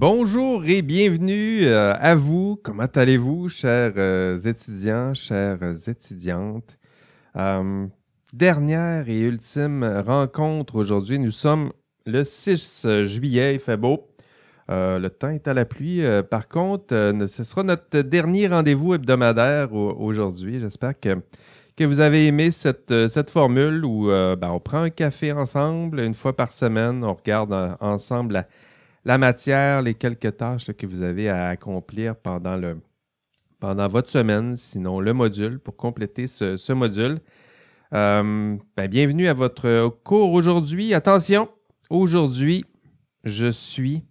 Bonjour et bienvenue euh, à vous. Comment allez-vous, chers euh, étudiants, chères étudiantes? Euh, dernière et ultime rencontre aujourd'hui. Nous sommes le 6 juillet, il fait beau. le temps est à la pluie. par contre, ce sera notre dernier rendez-vous hebdomadaire aujourd'hui. J'espère que, que vous avez aimé cette, cette formule où ben, on prend un café ensemble une fois par semaine. On regarde ensemble la la matière, les quelques tâches que vous avez à accomplir pendant, le, pendant votre semaine, sinon le module, pour compléter ce, module. Euh, ben, bienvenue à votre cours aujourd'hui. Attention, aujourd'hui, je suis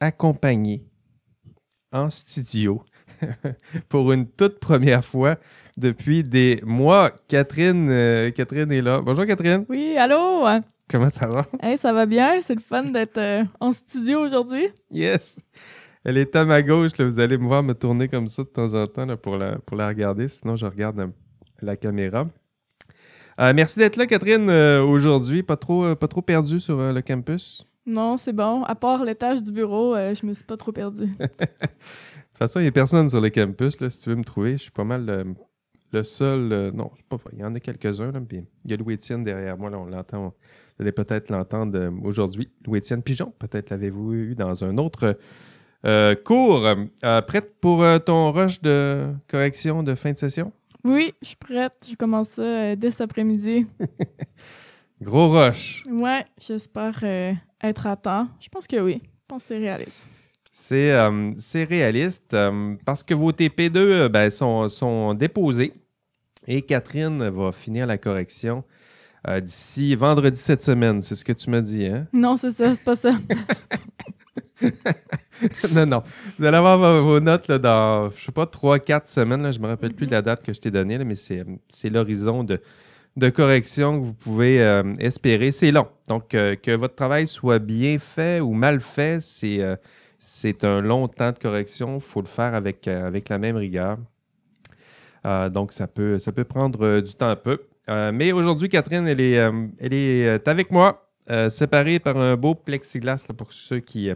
accompagné en studio pour une toute première fois depuis des mois. Catherine, euh, Catherine est là. Bonjour Catherine. Oui, allô? Comment ça va? Hey, ça va bien, c'est le fun d'être euh, en studio aujourd'hui? Yes! Elle est à ma gauche, vous allez me voir me tourner comme ça de temps en temps pour, la, pour la regarder, sinon je regarde euh, la caméra. Euh, merci d'être là, Catherine, aujourd'hui. Pas trop, pas trop perdu sur le campus? Non, c'est bon. À part l'étage du bureau, je me suis pas trop perdu. de toute façon, il n'y a personne sur le campus. Là, si tu veux me trouver, je suis pas mal le seul. non, pas Il y en a quelques-uns. Il y a Louis-Étienne derrière moi. Là, on l'entend. Vous allez peut-être l'entendre euh, aujourd'hui. Louis-Étienne Pigeon, peut-être l'avez-vous eu dans un autre euh, cours. Euh, prête pour ton rush de correction de fin de session? Oui, je suis prête. Je commence ça dès cet après-midi. Gros rush. Ouais, j'espère être à temps. Je pense que oui. Je pense que c'est réaliste. C'est réaliste parce que vos TP2 ben, sont, sont déposés et Catherine va finir la correction euh, d'ici vendredi cette semaine. C'est ce que tu m'as dit, hein? Non, c'est ça, c'est pas ça. non, non. Vous allez avoir vos notes là, dans, je sais pas, trois, quatre semaines. Là, je me rappelle plus de la date que je t'ai donnée, mais c'est l'horizon de, de correction que vous pouvez euh, espérer. C'est long. Donc, euh, que votre travail soit bien fait ou mal fait, c'est c'est un long temps de correction. Il faut le faire avec, avec la même rigueur. donc, ça peut, ça peut prendre du temps un peu. Euh, mais aujourd'hui, Catherine, elle est, euh, elle est euh, avec moi, séparée par un beau plexiglas pour ceux qui,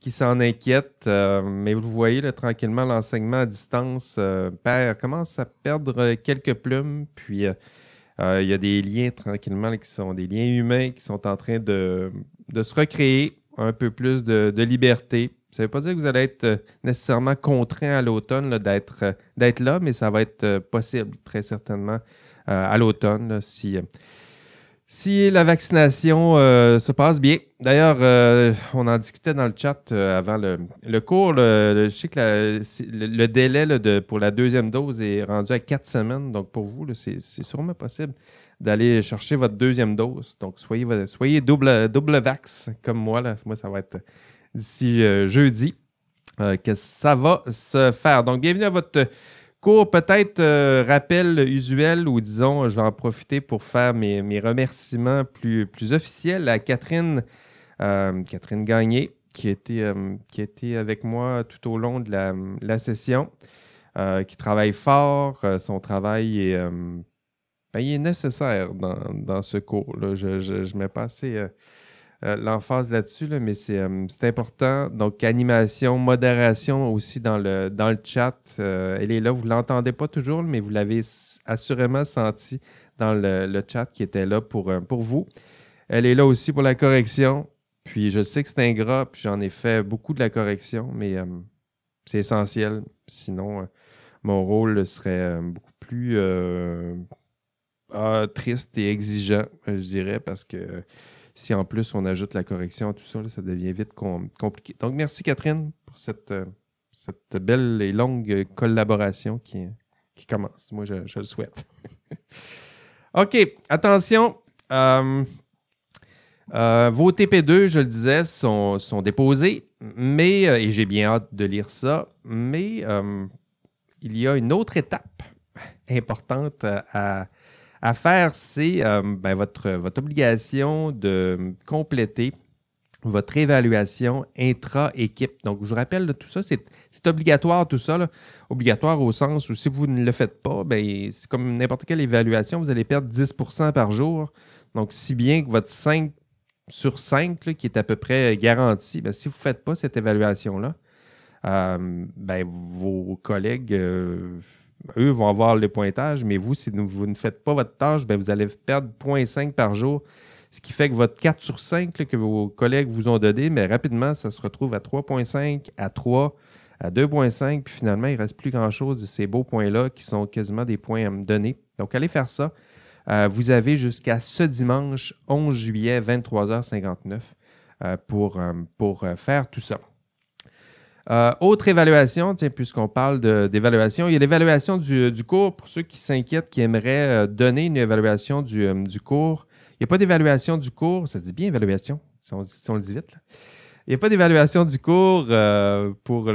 qui s'en inquiètent. mais vous voyez, là, tranquillement, l'enseignement à distance commence à perdre quelques plumes. Puis, il y a des liens tranquillement qui sont des liens humains qui sont en train de, de se recréer un peu plus de liberté. Ça ne veut pas dire que vous allez être nécessairement contraint à l'automne d'être là, mais ça va être possible très certainement euh, à l'automne si, si la vaccination euh, se passe bien. D'ailleurs, euh, on en discutait dans le chat avant le, cours. je sais que le, délai pour la deuxième dose est rendu à quatre semaines. Donc, pour vous, c'est sûrement possible d'aller chercher votre deuxième dose. Donc, soyez, soyez double, double vax comme moi. Là. Moi, ça va être d'ici jeudi que ça va se faire. Donc, bienvenue à votre Cours peut-être euh, rappel usuel ou disons, je vais en profiter pour faire mes, remerciements plus, plus officiels à Catherine, euh, Catherine Gagné, qui était, euh, qui était avec moi tout au long de la, session, qui travaille fort. son travail est, ben, est nécessaire dans, ce cours. -là. Je ne mets pas assez euh, l'emphase là-dessus, mais euh, c'est important. Donc, animation, modération aussi dans le, dans le chat. Euh, elle est là, vous ne l'entendez pas toujours, mais vous l'avez assurément senti dans le, chat qui était là pour, pour vous. Elle est là aussi pour la correction. Puis je sais que c'est ingrat, puis j'en ai fait beaucoup de la correction, mais c'est essentiel. Sinon, mon rôle serait beaucoup plus ah, triste et exigeant, je dirais, parce que si en plus on ajoute la correction à tout ça, ça devient vite compliqué. Donc, merci Catherine pour cette, euh, belle et longue collaboration qui, qui commence. Moi, je, le souhaite. OK, attention. Euh, euh, vos TP2, je le disais, sont, sont déposés, mais, et j'ai bien hâte de lire ça, mais il y a une autre étape importante à, à faire, c'est euh, ben, votre, votre obligation de compléter votre évaluation intra-équipe. Donc, je vous rappelle, tout ça, c'est obligatoire, tout ça. Obligatoire au sens où si vous ne le faites pas, ben, c'est comme n'importe quelle évaluation, vous allez perdre 10% par jour. Donc, si bien que votre 5 sur 5 qui est à peu près garanti, ben, si vous ne faites pas cette évaluation-là, euh, ben, vos collègues, euh, eux, vont avoir le pointage, mais vous, si vous ne faites pas votre tâche, ben, vous allez perdre 0.5 par jour, ce qui fait que votre 4 sur 5 que vos collègues vous ont donné, mais rapidement, ça se retrouve à 3.5, à 3, à 2.5, puis finalement, il ne reste plus grand-chose de ces beaux points-là qui sont quasiment des points donnés. Donc, allez faire ça. Euh, vous avez jusqu'à ce dimanche 11 juillet, 23h59, pour, pour faire tout ça. Euh, autre évaluation, puisqu'on parle d'évaluation, il y a l'évaluation du, cours pour ceux qui s'inquiètent, qui aimeraient euh, donner une évaluation du, euh, cours. Il n'y a pas d'évaluation du cours, ça se dit bien évaluation, si on, le dit vite. Il n'y a pas d'évaluation du cours pour,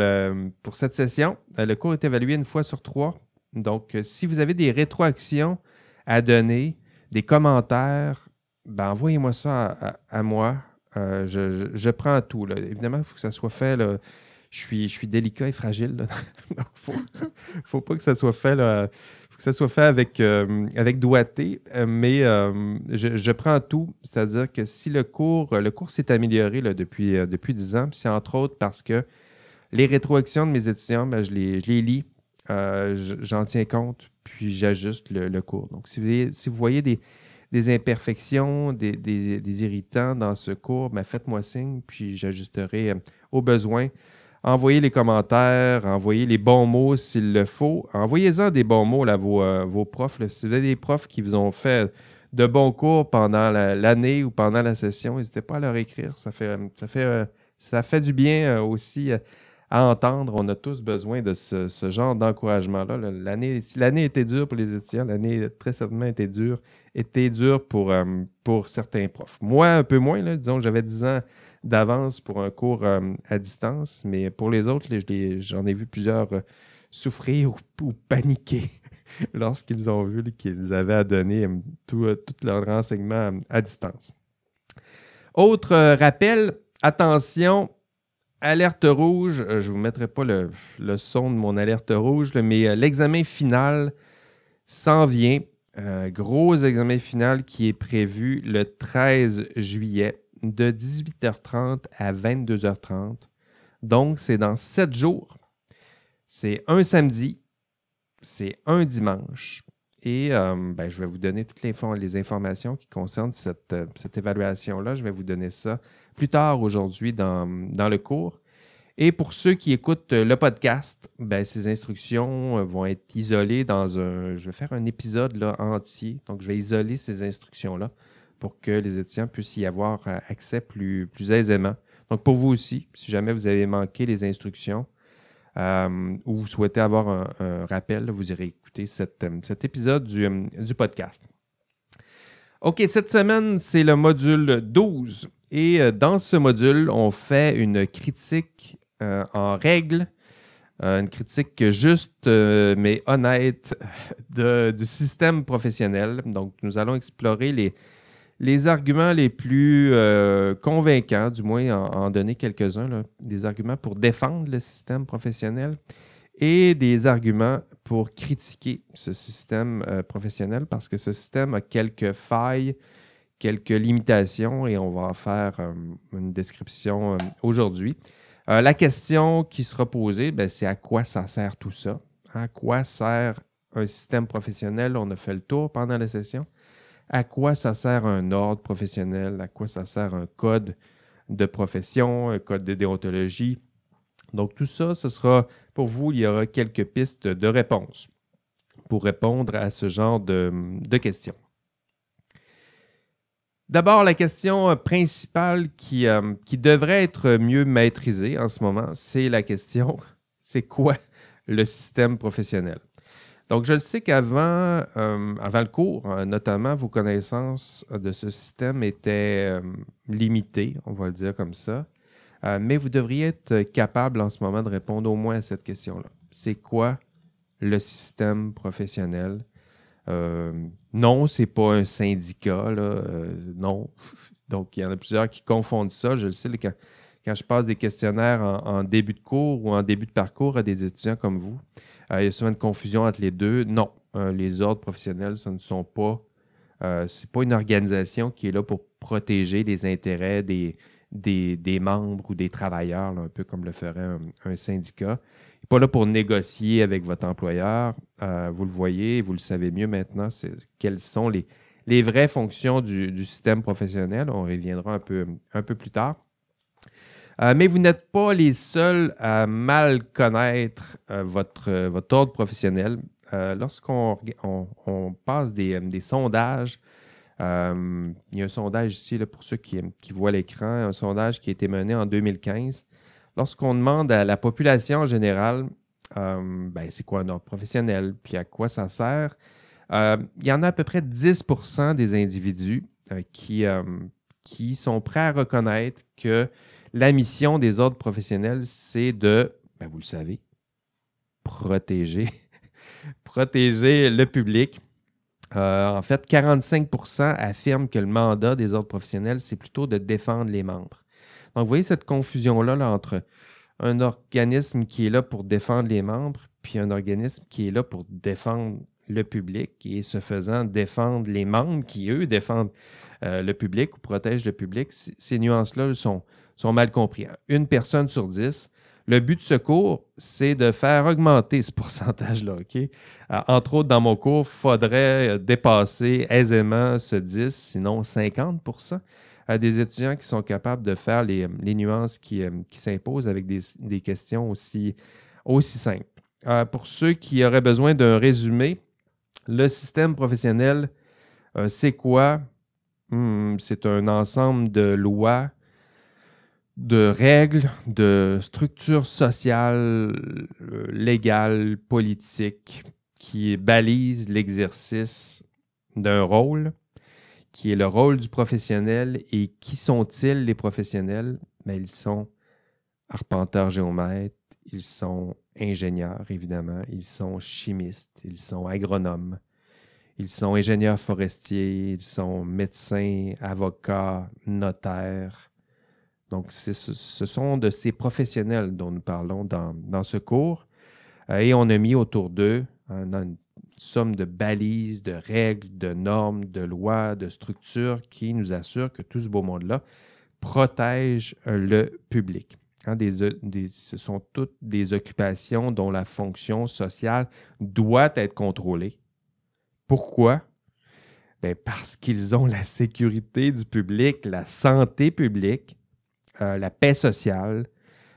pour cette session. le cours est évalué une fois sur trois. Donc, si vous avez des rétroactions à donner, des commentaires, ben, envoyez-moi ça à, moi. Je, prends tout. Évidemment, il faut que ça soit fait je suis, je suis délicat et fragile. Donc, faut, faut pas que ça soit fait. faut que ça soit fait avec, euh, avec doigté. Euh, mais euh, je, prends tout. C'est-à-dire que si le cours, le cours s'est amélioré là, depuis, depuis 10 ans, c'est entre autres parce que les rétroactions de mes étudiants, ben, je, les, je les lis, j'en tiens compte, puis j'ajuste le, cours. Donc, si vous, si vous voyez des, des imperfections, des, des, irritants dans ce cours, ben, faites-moi signe, puis j'ajusterai au besoin envoyez les commentaires, envoyez les bons mots s'il le faut. Envoyez-en des bons mots à vos, euh, profs. Si vous avez des profs qui vous ont fait de bons cours pendant l'année ou pendant la session, n'hésitez pas à leur écrire. Ça fait, ça fait, euh, ça fait du bien euh, aussi à entendre. On a tous besoin de ce, genre d'encouragement-là. L'année, si l'année était dure pour les étudiants, l'année très certainement était dure, était dure pour, pour certains profs. Moi, un peu moins, là, disons, j'avais 10 ans d'avance pour un cours euh, à distance, mais pour les autres, j'en ai vu plusieurs euh, souffrir ou, paniquer lorsqu'ils ont vu qu'ils avaient à donner euh, tout, leur renseignement à distance. Autre rappel, attention, alerte rouge, je ne vous mettrai pas le, son de mon alerte rouge, mais l'examen final s'en vient. gros examen final qui est prévu le 13 juillet de 18h30 à 22h30. Donc, c'est dans sept jours. C'est un samedi, c'est un dimanche. Et euh, ben, je vais vous donner toutes les, informations qui concernent cette, euh, évaluation-là. Je vais vous donner ça plus tard aujourd'hui dans, le cours. Et pour ceux qui écoutent le podcast, ben, ces instructions euh, vont être isolées dans un. Je vais faire un épisode là, entier. Donc, je vais isoler ces instructions-là pour que les étudiants puissent y avoir euh, accès plus, plus aisément. Donc, pour vous aussi, si jamais vous avez manqué les instructions euh, ou vous souhaitez avoir un, rappel, vous irez écouter euh, cet épisode du, du, podcast. OK, cette semaine, c'est le module 12. Et dans ce module, on fait une critique en règle, une critique juste mais honnête du système professionnel. Donc, nous allons explorer les, les arguments les plus euh, convaincants, du moins en, donner quelques-uns, des arguments pour défendre le système professionnel et des arguments pour critiquer ce système euh, professionnel parce que ce système a quelques failles, quelques limitations et on va en faire euh, une description aujourd'hui. la question qui sera posée, ben, c'est à quoi ça sert tout ça? À quoi sert un système professionnel? On a fait le tour pendant la session à quoi ça sert un ordre professionnel, à quoi ça sert un code de profession, un code de déontologie? Donc tout ça, ce sera pour vous, il y aura quelques pistes de réponse pour répondre à ce genre de, questions. D'abord, la question principale qui, euh, qui devrait être mieux maîtrisée en ce moment, c'est la question, c'est quoi le système professionnel? Donc, je le sais qu'avant euh, le cours, hein, notamment, vos connaissances de ce système étaient euh, limitées, on va le dire comme ça. Euh, mais vous devriez être capable en ce moment de répondre au moins à cette question-là. C'est quoi le système professionnel? non, ce n'est pas un syndicat, non. Donc, il y en a plusieurs qui confondent ça. Je le sais, quand, je passe des questionnaires en, début de cours ou en début de parcours à des étudiants comme vous, euh, il y a souvent une confusion entre les deux. Non, euh, les ordres professionnels, ce ne sont pas Euh, ce n'est pas une organisation qui est là pour protéger les intérêts des, des, membres ou des travailleurs, un peu comme le ferait un, syndicat. Il n'est pas là pour négocier avec votre employeur. Euh, vous le voyez, vous le savez mieux maintenant, quelles sont les, les vraies fonctions du, système professionnel. On reviendra un peu, un peu plus tard. Euh, mais vous n'êtes pas les seuls à mal connaître euh, votre, votre ordre professionnel. Lorsqu'on on, passe des, sondages euh, il y a un sondage ici, pour ceux qui, voient l'écran, un sondage qui a été mené en 2015. Lorsqu'on demande à la population en général, euh, ben, c'est quoi un ordre professionnel, puis à quoi ça sert, euh, il y en a à peu près 10% des individus qui, qui sont prêts à reconnaître que la mission des ordres professionnels, c'est de, ben, vous le savez, protéger, protéger le public euh, en fait, 45% affirment que le mandat des ordres professionnels, c'est plutôt de défendre les membres. Donc, vous voyez cette confusion-là entre un organisme qui est là pour défendre les membres, puis un organisme qui est là pour défendre le public et ce faisant défendre les membres qui, eux, défendent euh, le public ou protègent le public. Ces nuances-là sont, sont mal comprises. Une personne sur dix le but de ce cours, c'est de faire augmenter ce pourcentage-là. Euh, entre autres, dans mon cours, il faudrait euh, dépasser aisément ce 10, sinon 50% à des étudiants qui sont capables de faire les, nuances qui, euh, s'imposent avec des, questions aussi, aussi simples. pour ceux qui auraient besoin d'un résumé, le système professionnel, c'est quoi? Hmm, c'est un ensemble de lois de règles, de structures sociales, euh, légales, politiques qui balisent l'exercice d'un rôle, qui est le rôle du professionnel. Et qui sont-ils les professionnels? Mais ben, ils sont arpenteurs géomètres, ils sont ingénieurs, évidemment, ils sont chimistes, ils sont agronomes, ils sont ingénieurs forestiers, ils sont médecins, avocats, notaires, donc, ce sont de ces professionnels dont nous parlons dans, ce cours. Euh, et on a mis autour d'eux une somme de balises, de règles, de normes, de lois, de structures qui nous assurent que tout ce beau monde-là protège euh, le public. Hein, ce sont toutes des occupations dont la fonction sociale doit être contrôlée. Pourquoi? Ben, parce qu'ils ont la sécurité du public, la santé publique, euh, la paix sociale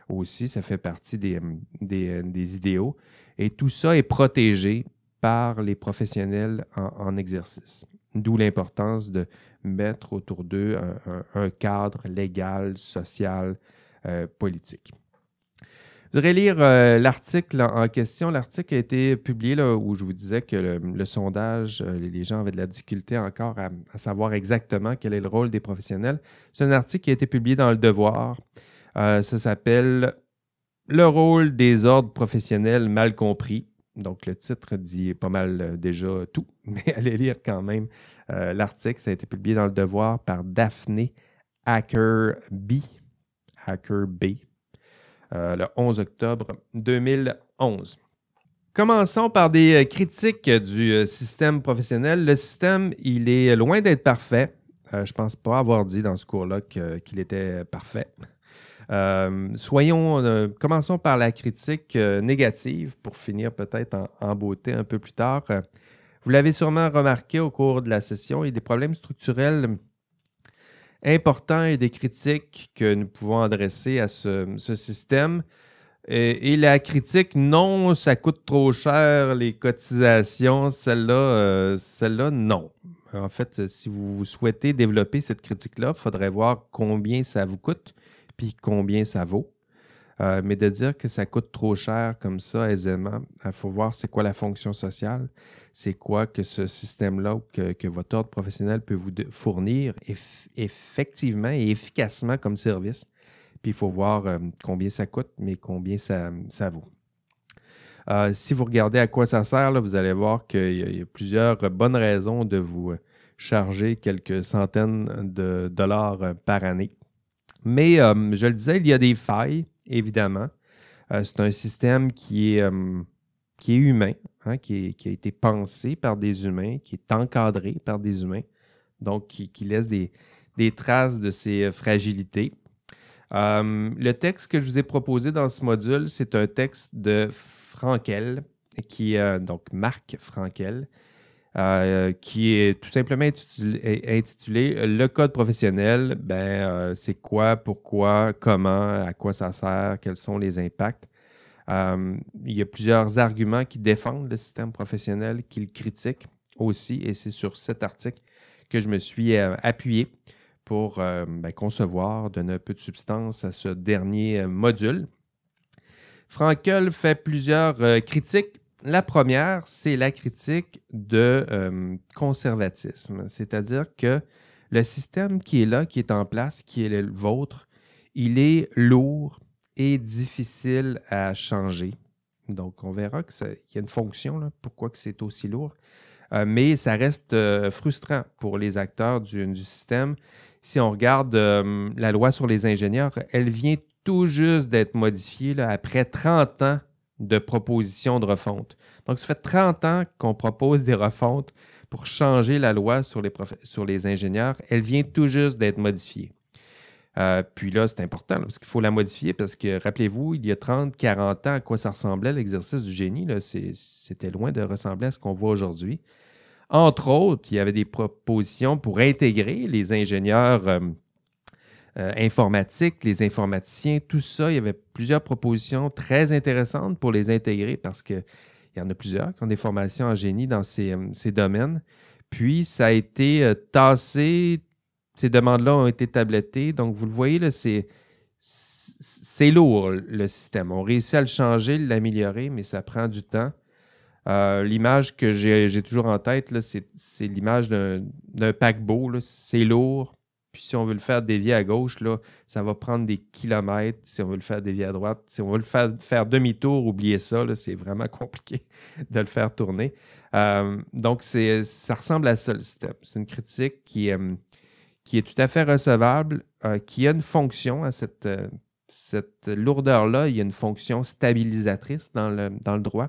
aussi, ça fait partie des, des, idéaux. Et tout ça est protégé par les professionnels en, exercice. D'où l'importance de mettre autour d'eux un, cadre légal, social, euh, politique. Je voudrais lire euh, l'article en, question. L'article a été publié là, où je vous disais que le, sondage, euh, les gens avaient de la difficulté encore à, savoir exactement quel est le rôle des professionnels. C'est un article qui a été publié dans Le Devoir. Euh, ça s'appelle Le rôle des ordres professionnels mal compris. Donc, le titre dit pas mal déjà tout, mais allez lire quand même l'article. Ça a été publié dans Le Devoir par Daphné Hacker B. Hacker B. Euh, le 11 octobre 2011. Commençons par des euh, critiques du euh, système professionnel. Le système, il est loin d'être parfait. je ne pense pas avoir dit dans ce cours-là qu'il était parfait. soyons, commençons par la critique négative pour finir peut-être en, beauté un peu plus tard. vous l'avez sûrement remarqué au cours de la session, il y a des problèmes structurels importants et des critiques que nous pouvons adresser à ce, système. Et, la critique, non, ça coûte trop cher, les cotisations, celle-là, euh, celle-là, non. En fait, si vous souhaitez développer cette critique-là, il faudrait voir combien ça vous coûte, puis combien ça vaut. Euh, mais de dire que ça coûte trop cher comme ça aisément, il faut voir c'est quoi la fonction sociale, c'est quoi que ce système-là que, que, votre ordre professionnel peut vous fournir effectivement et efficacement comme service? Puis il faut voir euh, combien ça coûte, mais combien ça, vaut. Euh, si vous regardez à quoi ça sert, vous allez voir qu'il y, a plusieurs bonnes raisons de vous charger quelques centaines de dollars par année. Mais je le disais, il y a des failles évidemment. Euh, c'est un système qui est, euh, qui est humain, hein, qui, a été pensé par des humains, qui est encadré par des humains. donc qui, laisse des, traces de ces fragilités. le texte que je vous ai proposé dans ce module, c'est un texte de Frankel, qui est donc Marc Frankel, euh, qui est tout simplement intitulé, Le code professionnel. Ben, euh, c'est quoi, pourquoi, comment, à quoi ça sert, quels sont les impacts. Euh, il y a plusieurs arguments qui défendent le système professionnel, qui le critiquent aussi, et c'est sur cet article que je me suis appuyé pour ben, concevoir, donner un peu de substance à ce dernier module. Frankel fait plusieurs critiques la première, c'est la critique de euh, conservatisme, c'est-à-dire que le système qui est là, qui est en place, qui est le vôtre, il est lourd difficile à changer. Donc, on verra qu'il y a une fonction, pourquoi que c'est aussi lourd. Euh, mais ça reste euh, frustrant pour les acteurs du, système. Si on regarde la loi sur les ingénieurs, elle vient tout juste d'être modifiée après 30 ans de propositions de refonte. Donc, ça fait 30 ans qu'on propose des refontes pour changer la loi sur les ingénieurs. Elle vient tout juste d'être modifiée. Euh, puis là, c'est important parce qu'il faut la modifier parce que, rappelez-vous, il y a 30, 40 ans, à quoi ça ressemblait l'exercice du génie. C'était loin de ressembler à ce qu'on voit aujourd'hui. Entre autres, il y avait des propositions pour intégrer les ingénieurs euh, euh, informatique, les informaticiens, tout ça. Il y avait plusieurs propositions très intéressantes pour les intégrer parce qu'il y en a plusieurs qui ont des formations en génie dans ces, domaines. Puis, ça a été tassé. Ces demandes-là ont été tablettées. Donc, vous le voyez, c'est, c'est lourd, le système. On réussit à le changer, l'améliorer, mais ça prend du temps. l'image que j'ai, toujours en tête, c'est, l'image d'un, paquebot. C'est lourd, puis si on veut le faire dévier à gauche, là, ça va prendre des kilomètres. Si on veut le faire dévier à droite, si on veut le faire, faire demi-tour, oubliez ça, c'est vraiment compliqué de le faire tourner. Euh, donc, ça ressemble à ça le système. C'est une critique qui, euh, qui est tout à fait recevable, euh, qui a une fonction à cette, cette lourdeur-là. Il y a une fonction stabilisatrice dans le, dans le droit.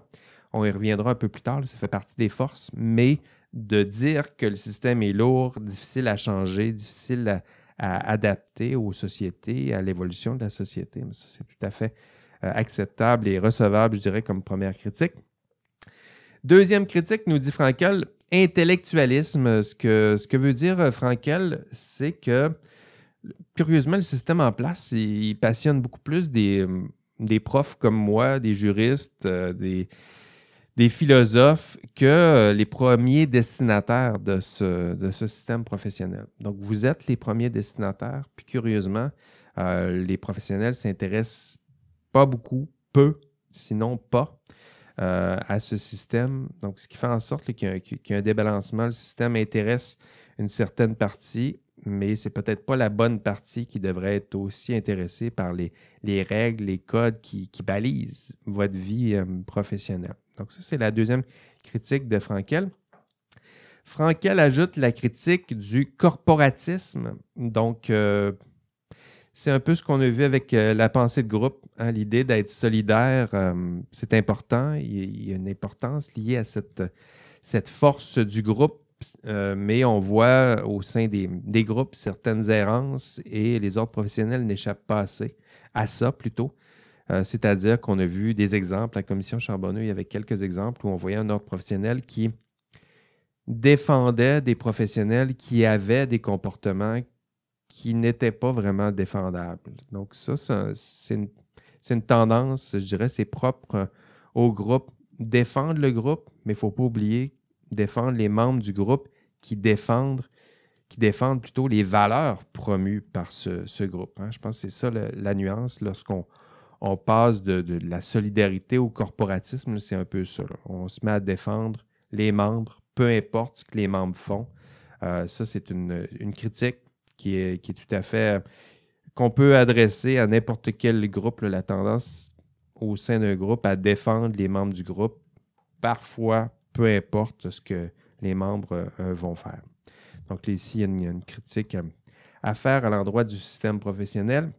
On y reviendra un peu plus tard, ça fait partie des forces, mais de dire que le système est lourd, difficile à changer, difficile à, adapter aux sociétés, à l'évolution de la société. Mais ça, c'est tout à fait euh, acceptable et recevable, je dirais, comme première critique. Deuxième critique, nous dit Frankel, intellectualisme. Ce que, ce que veut dire euh, Frankel, c'est que, curieusement, le système en place, il, passionne beaucoup plus des, des profs comme moi, des juristes, euh, des, des philosophes que euh, les premiers destinataires de ce, de ce système professionnel. Donc, vous êtes les premiers destinataires, puis curieusement, les professionnels s'intéressent pas beaucoup, peu, sinon pas, euh, à ce système. Donc, ce qui fait en sorte qu'il y, a un débalancement. Le système intéresse une certaine partie, mais c'est peut-être pas la bonne partie qui devrait être aussi intéressée par les, les règles, les codes qui, balisent votre vie professionnelle. Donc, ça, c'est la deuxième critique de Frankel. Frankel ajoute la critique du corporatisme. Donc, euh, c'est un peu ce qu'on a vu avec euh, la pensée de groupe. Hein, l'idée d'être solidaire, euh, c'est important. Il, y a une importance liée à cette, force du groupe. mais on voit au sein des, des, groupes certaines errances et les autres professionnels n'échappent pas assez à ça plutôt. Euh, c'est-à-dire qu'on a vu des exemples, la commission Charbonneau, il y avait quelques exemples où on voyait un ordre professionnel qui défendait des professionnels qui avaient des comportements qui n'étaient pas vraiment défendables. Donc ça, c'est une, tendance, je dirais, c'est propre au groupe. Défendre le groupe, mais il ne faut pas oublier défendre les membres du groupe qui défendent, qui défendent plutôt les valeurs promues par ce, groupe. Hein. Je pense que c'est ça la nuance lorsqu'on on passe de, la solidarité au corporatisme, c'est un peu ça. On se met à défendre les membres, peu importe ce que les membres font. Euh, ça, c'est une, critique qui est, tout à fait qu'on peut adresser à n'importe quel groupe, la tendance au sein d'un groupe à défendre les membres du groupe, parfois, peu importe ce que les membres euh, vont faire. Donc ici, il y a une, critique à faire à l'endroit du système professionnel.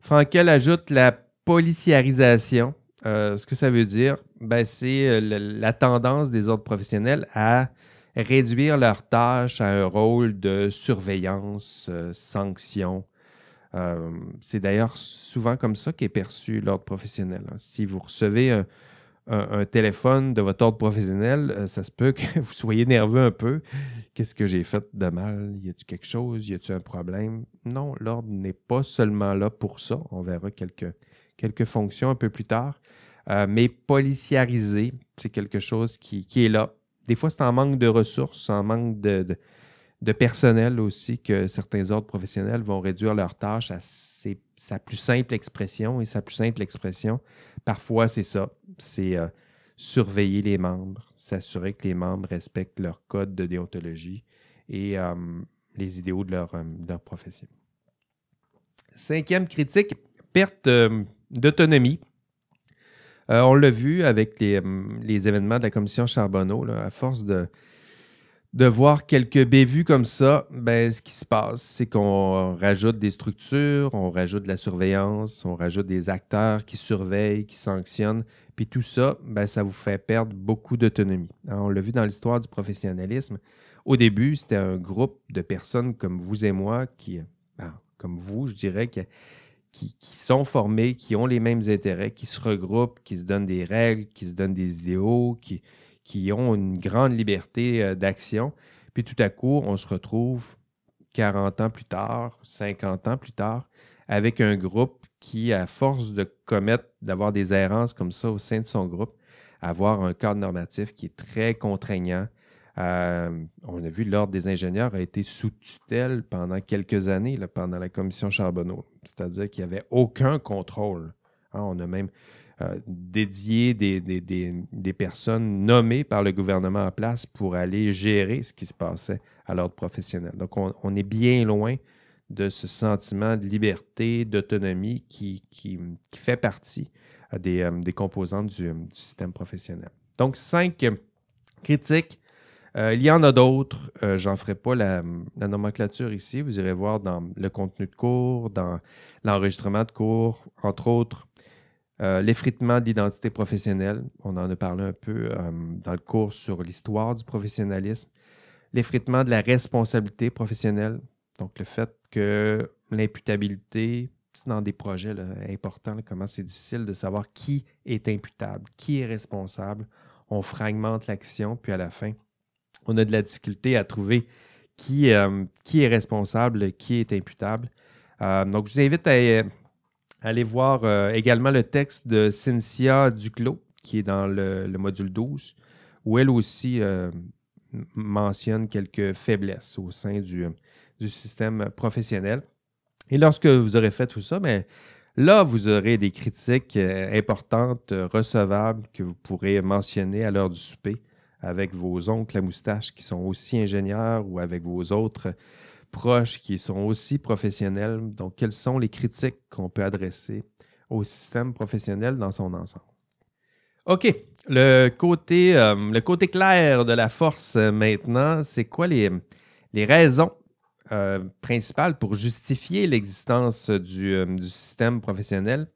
Frankel ajoute la policiarisation. Euh, ce que ça veut dire, ben, c'est euh, la, tendance des ordres professionnels à réduire leurs tâches à un rôle de surveillance, euh, sanction. Euh, c'est d'ailleurs souvent comme ça qu'est perçu l'ordre professionnel. hein. Si vous recevez un, téléphone de votre ordre professionnel, euh, ça se peut que vous soyez nerveux un peu. Qu'est-ce que j'ai fait de mal? Y a-t-il quelque chose? Y a-t-il un problème? Non, l'ordre n'est pas seulement là pour ça. On verra quelques, quelques fonctions un peu plus tard. Mais policiarisé, c'est quelque chose qui, qui est là. Des fois, c'est en manque de ressources, en manque de, personnel aussi que certains ordres professionnels vont réduire leurs tâches à sa plus simple expression. Et sa plus simple expression, parfois, c'est ça. C'est euh, surveiller les membres, s'assurer que les membres respectent leur code de déontologie et euh, les idéaux de leur, euh, de leur profession. Cinquième critique, perte d'autonomie. Euh, on l'a vu avec les, euh, les événements de la commission Charbonneau, à force de, voir quelques bévues comme ça, ben, ce qui se passe, c'est qu'on rajoute des structures, on rajoute de la surveillance, on rajoute des acteurs qui surveillent, qui sanctionnent, puis tout ça, ben, ça vous fait perdre beaucoup d'autonomie. Hein, On l'a vu dans l'histoire du professionnalisme. Au début, c'était un groupe de personnes comme vous et moi, qui, ben, comme vous, je dirais, qui, qui, sont formés, qui ont les mêmes intérêts, qui se regroupent, qui se donnent des règles, qui se donnent des idéaux, qui, qui ont une grande liberté euh, d'action. Puis tout à coup, on se retrouve 40 ans plus tard, 50 ans plus tard, avec un groupe qui, à force de commettre, d'avoir des errances comme ça au sein de son groupe, avoir un cadre normatif qui est très contraignant. Euh, on a vu l'Ordre des ingénieurs a été sous tutelle pendant quelques années, pendant la commission Charbonneau. C'est-à-dire qu'il n'y avait aucun contrôle. Hein, on a même euh, dédié des, des- personnes nommées par le gouvernement en place pour aller gérer ce qui se passait à l'ordre professionnel. Donc, on, est bien loin de ce sentiment de liberté, d'autonomie qui, fait partie euh, des, euh, composantes du, du système professionnel. Donc, cinq critiques. Euh, il y en a d'autres. Euh, J'en ferai pas la, la nomenclature ici. Vous irez voir dans le contenu de cours, dans l'enregistrement de cours, entre autres. Euh, L'effritement de l'identité professionnelle, on en a parlé un peu dans le cours sur l'histoire du professionnalisme. L'effritement de la responsabilité professionnelle, donc le fait que l'imputabilité, c'est dans des projets importants, comment c'est difficile de savoir qui est imputable, qui est responsable. On fragmente l'action, puis à la fin, on a de la difficulté à trouver qui, euh, qui est responsable, qui est imputable. Euh, donc, je vous invite à, aller voir euh, également le texte de Cynthia Duclos, qui est dans le, le module 12, où elle aussi mentionne quelques faiblesses au sein du, du système professionnel. Et lorsque vous aurez fait tout ça, ben, là, vous aurez des critiques importantes, recevables, que vous pourrez mentionner à l'heure du souper avec vos oncles à moustache qui sont aussi ingénieurs ou avec vos autres proches qui sont aussi professionnels. Donc, quelles sont les critiques qu'on peut adresser au système professionnel dans son ensemble? OK. Le côté, euh, le côté clair de la force euh, maintenant, c'est quoi les, les raisons euh, principales pour justifier l'existence du, système professionnel?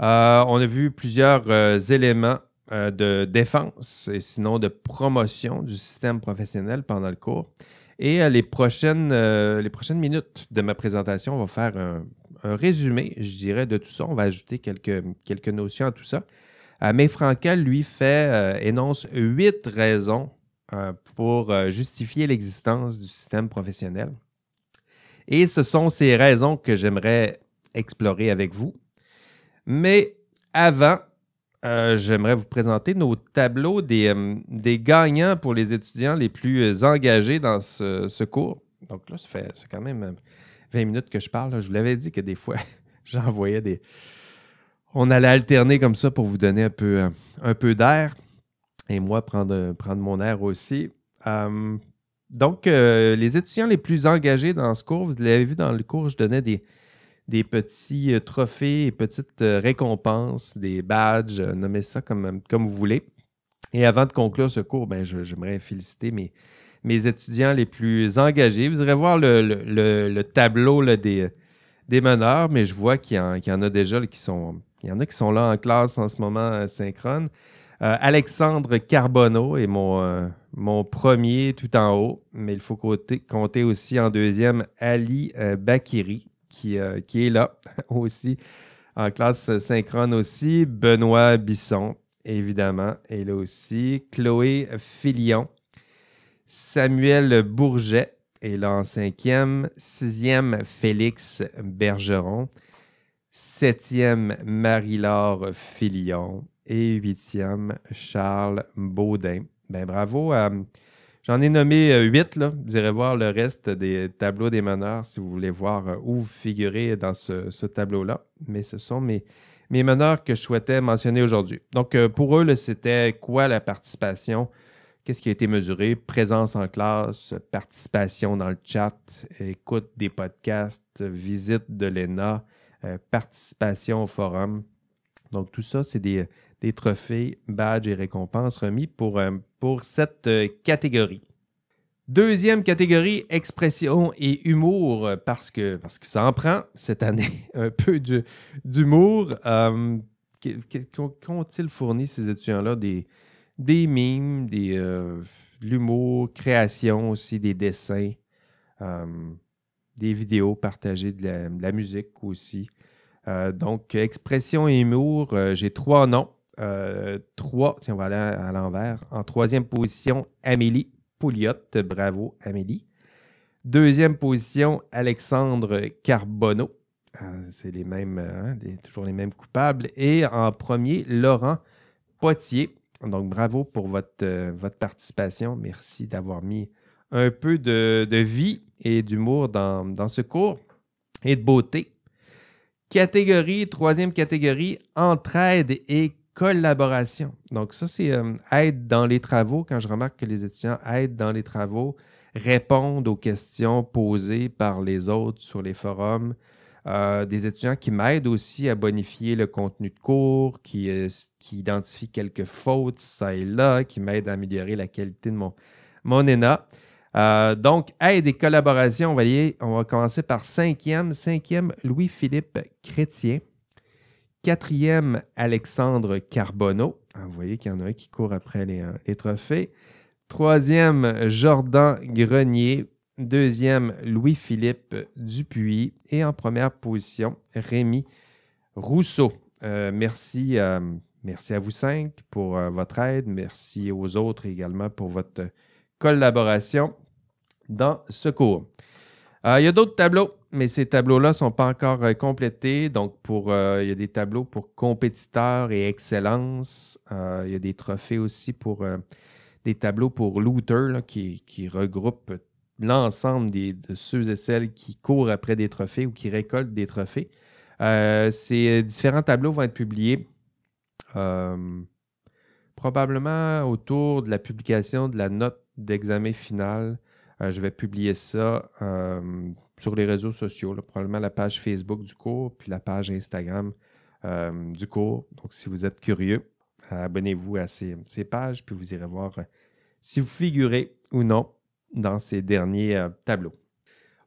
On a vu plusieurs éléments euh, de défense et sinon de promotion du système professionnel pendant le cours. Et euh, les, prochaines, euh, les prochaines minutes de ma présentation, on va faire un, résumé, je dirais, de tout ça. On va ajouter quelques, quelques notions à tout ça. Mais Frankel, lui, fait, énonce huit raisons pour justifier l'existence du système professionnel. Et ce sont ces raisons que j'aimerais explorer avec vous. Mais avant, euh, j'aimerais vous présenter nos tableaux des, euh, des gagnants pour les étudiants les plus euh, engagés dans ce, cours. Donc là, ça fait, quand même euh, 20 minutes que je parle. Je vous l'avais dit que des fois, j'envoyais des. On allait alterner comme ça pour vous donner un peu, un peu d'air et moi prendre, prendre mon air aussi. Donc, les étudiants les plus engagés dans ce cours, vous l'avez vu dans le cours, je donnais des, des petits euh, trophées et petites euh, récompenses, des badges, euh, nommez ça comme, comme vous voulez. Et avant de conclure ce cours, ben, j'aimerais féliciter mes, mes étudiants les plus engagés. Vous irez voir le, le- le- le tableau là, des, des meneurs, mais je vois qu'il y, y en a déjà qui sont. Il y en a qui sont là en classe en ce moment synchrone. Alexandre Carbonneau est mon, mon premier tout en haut, mais il faut compter, compter aussi en deuxième Ali Bakiri, qui, euh, qui est là aussi, en classe synchrone aussi. Benoît Bisson, évidemment, est là aussi. Chloé Filion. Samuel Bourget est là en cinquième. Sixième, Félix Bergeron. Septième, Marie-Laure Filion. Et huitième, Charles Baudin. Ben bravo. J'en ai nommé euh, huit. Vous irez voir le reste des tableaux des meneurs si vous voulez voir euh, où vous figurez dans ce, tableau-là. Mais ce sont mes, mes meneurs que je souhaitais mentionner aujourd'hui. Donc, euh, pour eux, c'était quoi la participation? Qu'est-ce qui a été mesuré? Présence en classe, participation dans le chat, écoute des podcasts, visite de l'ENA, participation au forum. Donc, tout ça, c'est des, des trophées, badges et récompenses remis pour, pour cette euh, catégorie. Deuxième catégorie, expression et humour, euh, parce que, parce que ça en prend cette année un peu d'humour. Euh, Qu'ont-ils fourni, ces étudiants-là? Des, des mimes, des, euh, l'humour, création aussi, des dessins, des vidéos partagées, de la, musique aussi. Donc, expression et humour, j'ai trois noms. Euh, trois, tiens, on va aller à, l'envers. En troisième position, Amélie Pouliot. Bravo, Amélie. Deuxième position, Alexandre Carbonneau. Euh, c'est les mêmes, euh, hein, toujours les mêmes coupables. Et en premier, Laurent Potier. Donc, bravo pour votre, votre participation. Merci d'avoir mis un peu de, de vie et d'humour dans, dans ce cours et de beauté. Catégorie, troisième catégorie, entraide et collaboration. Donc, ça, c'est euh, aide dans les travaux. Quand je remarque que les étudiants aident dans les travaux, répondent aux questions posées par les autres sur les forums. Euh, des étudiants qui m'aident aussi à bonifier le contenu de cours, qui, euh, qui identifient quelques fautes, ça et là, qui m'aident à améliorer la qualité de mon, mon ENA. Euh, donc, aide et collaboration, on va, y- on va commencer par cinquième. Cinquième, Louis-Philippe Chrétien. Quatrième, Alexandre Carbonneau. Ah, vous voyez qu'il y en a un qui court après les, euh, les trophées. Troisième, Jordan Grenier. Deuxième, Louis-Philippe Dupuis. Et en première position, Rémi Rousseau. Euh, merci, euh, merci à vous cinq pour votre aide. Merci aux autres également pour votre collaboration dans ce cours. Il y a d'autres tableaux, mais ces tableaux-là ne sont pas encore euh, complétés. Donc, pour, euh, il y a des tableaux pour compétiteurs et excellence. Euh, il y a des trophées aussi pour des tableaux pour looter là, qui, regroupent l'ensemble de ceux et celles qui courent après des trophées ou qui récoltent des trophées. Ces différents tableaux vont être publiés probablement autour de la publication de la note d'examen final. Euh, je vais publier ça euh, sur les réseaux sociaux, probablement la page Facebook du cours, puis la page Instagram euh, du cours. Donc, si vous êtes curieux, abonnez-vous à ces, ces pages, puis vous irez voir si vous figurez ou non dans ces derniers tableaux.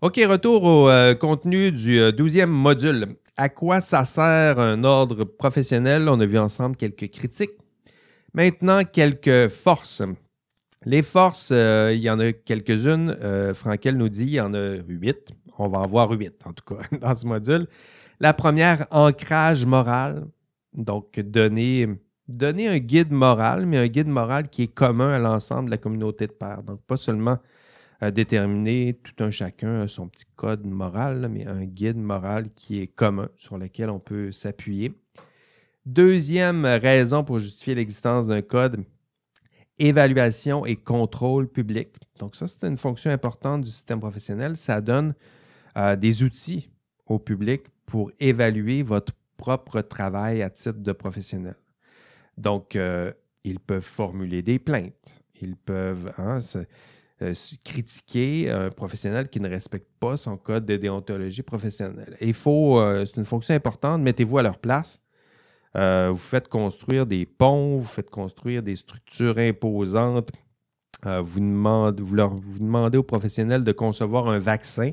OK, retour au contenu du euh, 12e module. À quoi ça sert un ordre professionnel? On a vu ensemble quelques critiques. Maintenant, quelques forces. Les forces, euh, il y en a quelques-unes. Euh, Frankel nous dit il y en a huit. On va en voir huit, en tout cas, dans ce module. La première, ancrage moral. Donc, donner, donner un guide moral, mais un guide moral qui est commun à l'ensemble de la communauté de pairs. Donc, pas seulement euh, déterminer tout un chacun son petit code moral, mais un guide moral qui est commun, sur lequel on peut s'appuyer. Deuxième raison pour justifier l'existence d'un code, évaluation et contrôle public. Donc ça, c'est une fonction importante du système professionnel. Ça donne euh, des outils au public pour évaluer votre propre travail à titre de professionnel. Donc, euh, ils peuvent formuler des plaintes. Ils peuvent hein, euh, critiquer un professionnel qui ne respecte pas son code de déontologie professionnelle. Il faut, c'est une fonction importante, mettez-vous à leur place. Euh, vous faites construire des ponts, vous faites construire des structures imposantes. Euh, vous, demandez, vous, leur- vous demandez aux professionnels de concevoir un vaccin.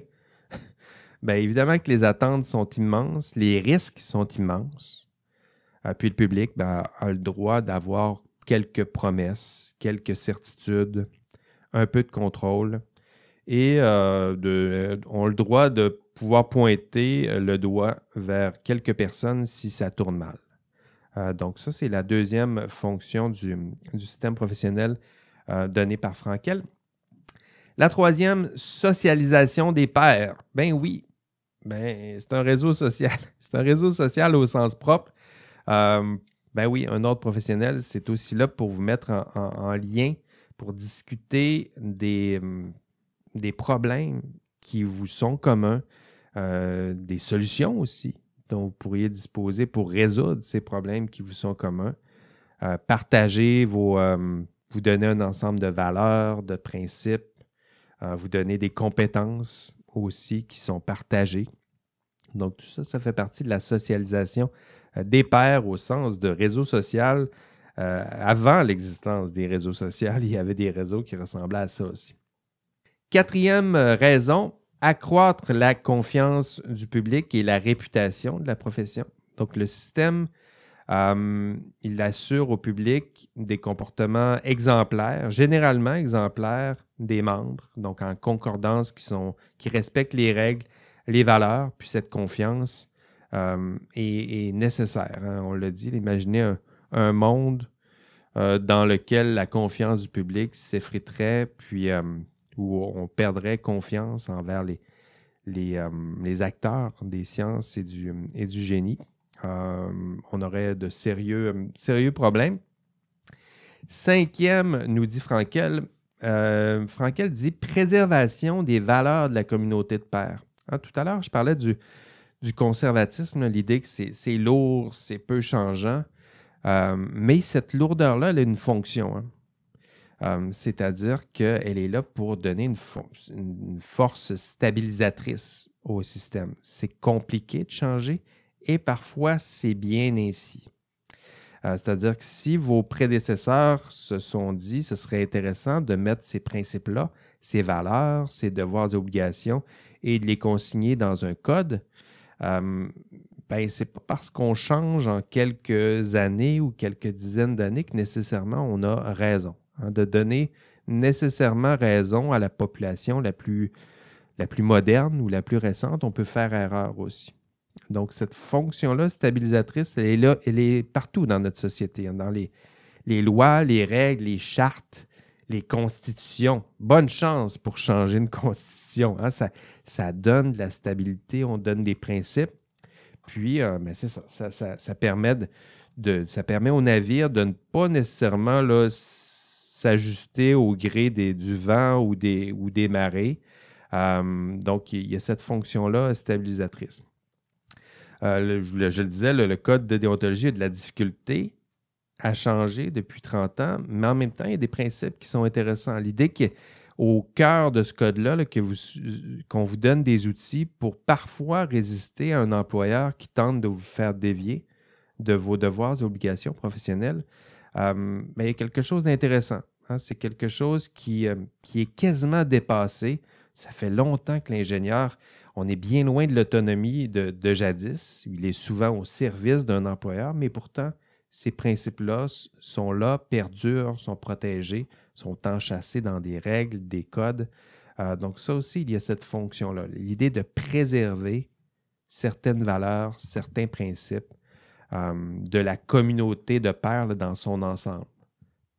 Bien évidemment que les attentes sont immenses, les risques sont immenses. Euh, puis le public ben, a le droit d'avoir quelques promesses, quelques certitudes, un peu de contrôle et euh, ont le droit de pouvoir pointer le doigt vers quelques personnes si ça tourne mal. Euh, donc ça, c'est la deuxième fonction du, système professionnel euh, donné par Frankel. La troisième, socialisation des pairs. Ben oui, ben, c'est un réseau social. C'est un réseau social au sens propre. Euh, ben oui, un ordre professionnel, c'est aussi là pour vous mettre en, lien, pour discuter des, des, problèmes qui vous sont communs, des solutions aussi dont vous pourriez disposer pour résoudre ces problèmes qui vous sont communs. Euh, partager vos, euh, vous donner un ensemble de valeurs, de principes, euh, vous donner des compétences aussi qui sont partagées. Donc, tout ça, ça fait partie de la socialisation des pairs au sens de réseau social. avant l'existence des réseaux sociaux, il y avait des réseaux qui ressemblaient à ça aussi. Quatrième raison, accroître la confiance du public et la réputation de la profession. Donc, le système, euh, il assure au public des comportements exemplaires, généralement exemplaires des membres, donc en concordance, qui, sont, qui respectent les règles, les valeurs, puis cette confiance euh, est, nécessaire. Hein. On l'a dit, imaginez un, monde euh, dans lequel la confiance du public s'effriterait, puis où on perdrait confiance envers les, euh, acteurs des sciences et du, génie. Euh, on aurait de sérieux, problèmes. Cinquième, nous dit Frankel, euh, Frankel dit préservation des valeurs de la communauté de pairs. Hein, tout à l'heure, je parlais du, du conservatisme, l'idée que c'est lourd, c'est peu changeant. mais cette lourdeur-là, elle a une fonction. Hein. Euh, c'est-à-dire qu'elle est là pour donner une, force stabilisatrice au système. C'est compliqué de changer et parfois c'est bien ainsi. Euh, c'est-à-dire que si vos prédécesseurs se sont dit ce serait intéressant de mettre ces principes-là, ces valeurs, ces devoirs et obligations et de les consigner dans un code, euh, ben, c'est pas parce qu'on change en quelques années ou quelques dizaines d'années que nécessairement on a raison. Hein, de donner nécessairement raison à la population la plus, la plus moderne ou la plus récente, on peut faire erreur aussi. Donc, cette fonction-là, stabilisatrice, elle est là, elle est partout dans notre société, hein, dans les, les lois, les règles, les chartes, les constitutions. Bonne chance pour changer une constitution. Hein. Ça, ça donne de la stabilité, on donne des principes. Puis, euh, mais c'est ça, permet ça permet au navire de ne pas nécessairement là, s'ajuster au gré des, du vent ou des, ou marées. Euh, donc, il y a cette fonction-là stabilisatrice. Euh, je, le disais, le, code de déontologie a de la difficulté à changer depuis 30 ans, mais en même temps, il y a des principes qui sont intéressants. L'idée qu'au cœur de ce code-là, qu'on vous donne des outils pour parfois résister à un employeur qui tente de vous faire dévier de vos devoirs et obligations professionnelles, euh, mais il y a quelque chose d'intéressant. Hein. c'est quelque chose qui, euh, qui, est quasiment dépassé. Ça fait longtemps que l'ingénieur, on est bien loin de l'autonomie de, jadis. Il est souvent au service d'un employeur, mais pourtant, ces principes-là sont là, perdurent, sont protégés, sont enchâssés dans des règles, des codes. Euh, donc ça aussi, il y a cette fonction-là. L'idée de préserver certaines valeurs, certains principes euh, de la communauté de pairs dans son ensemble.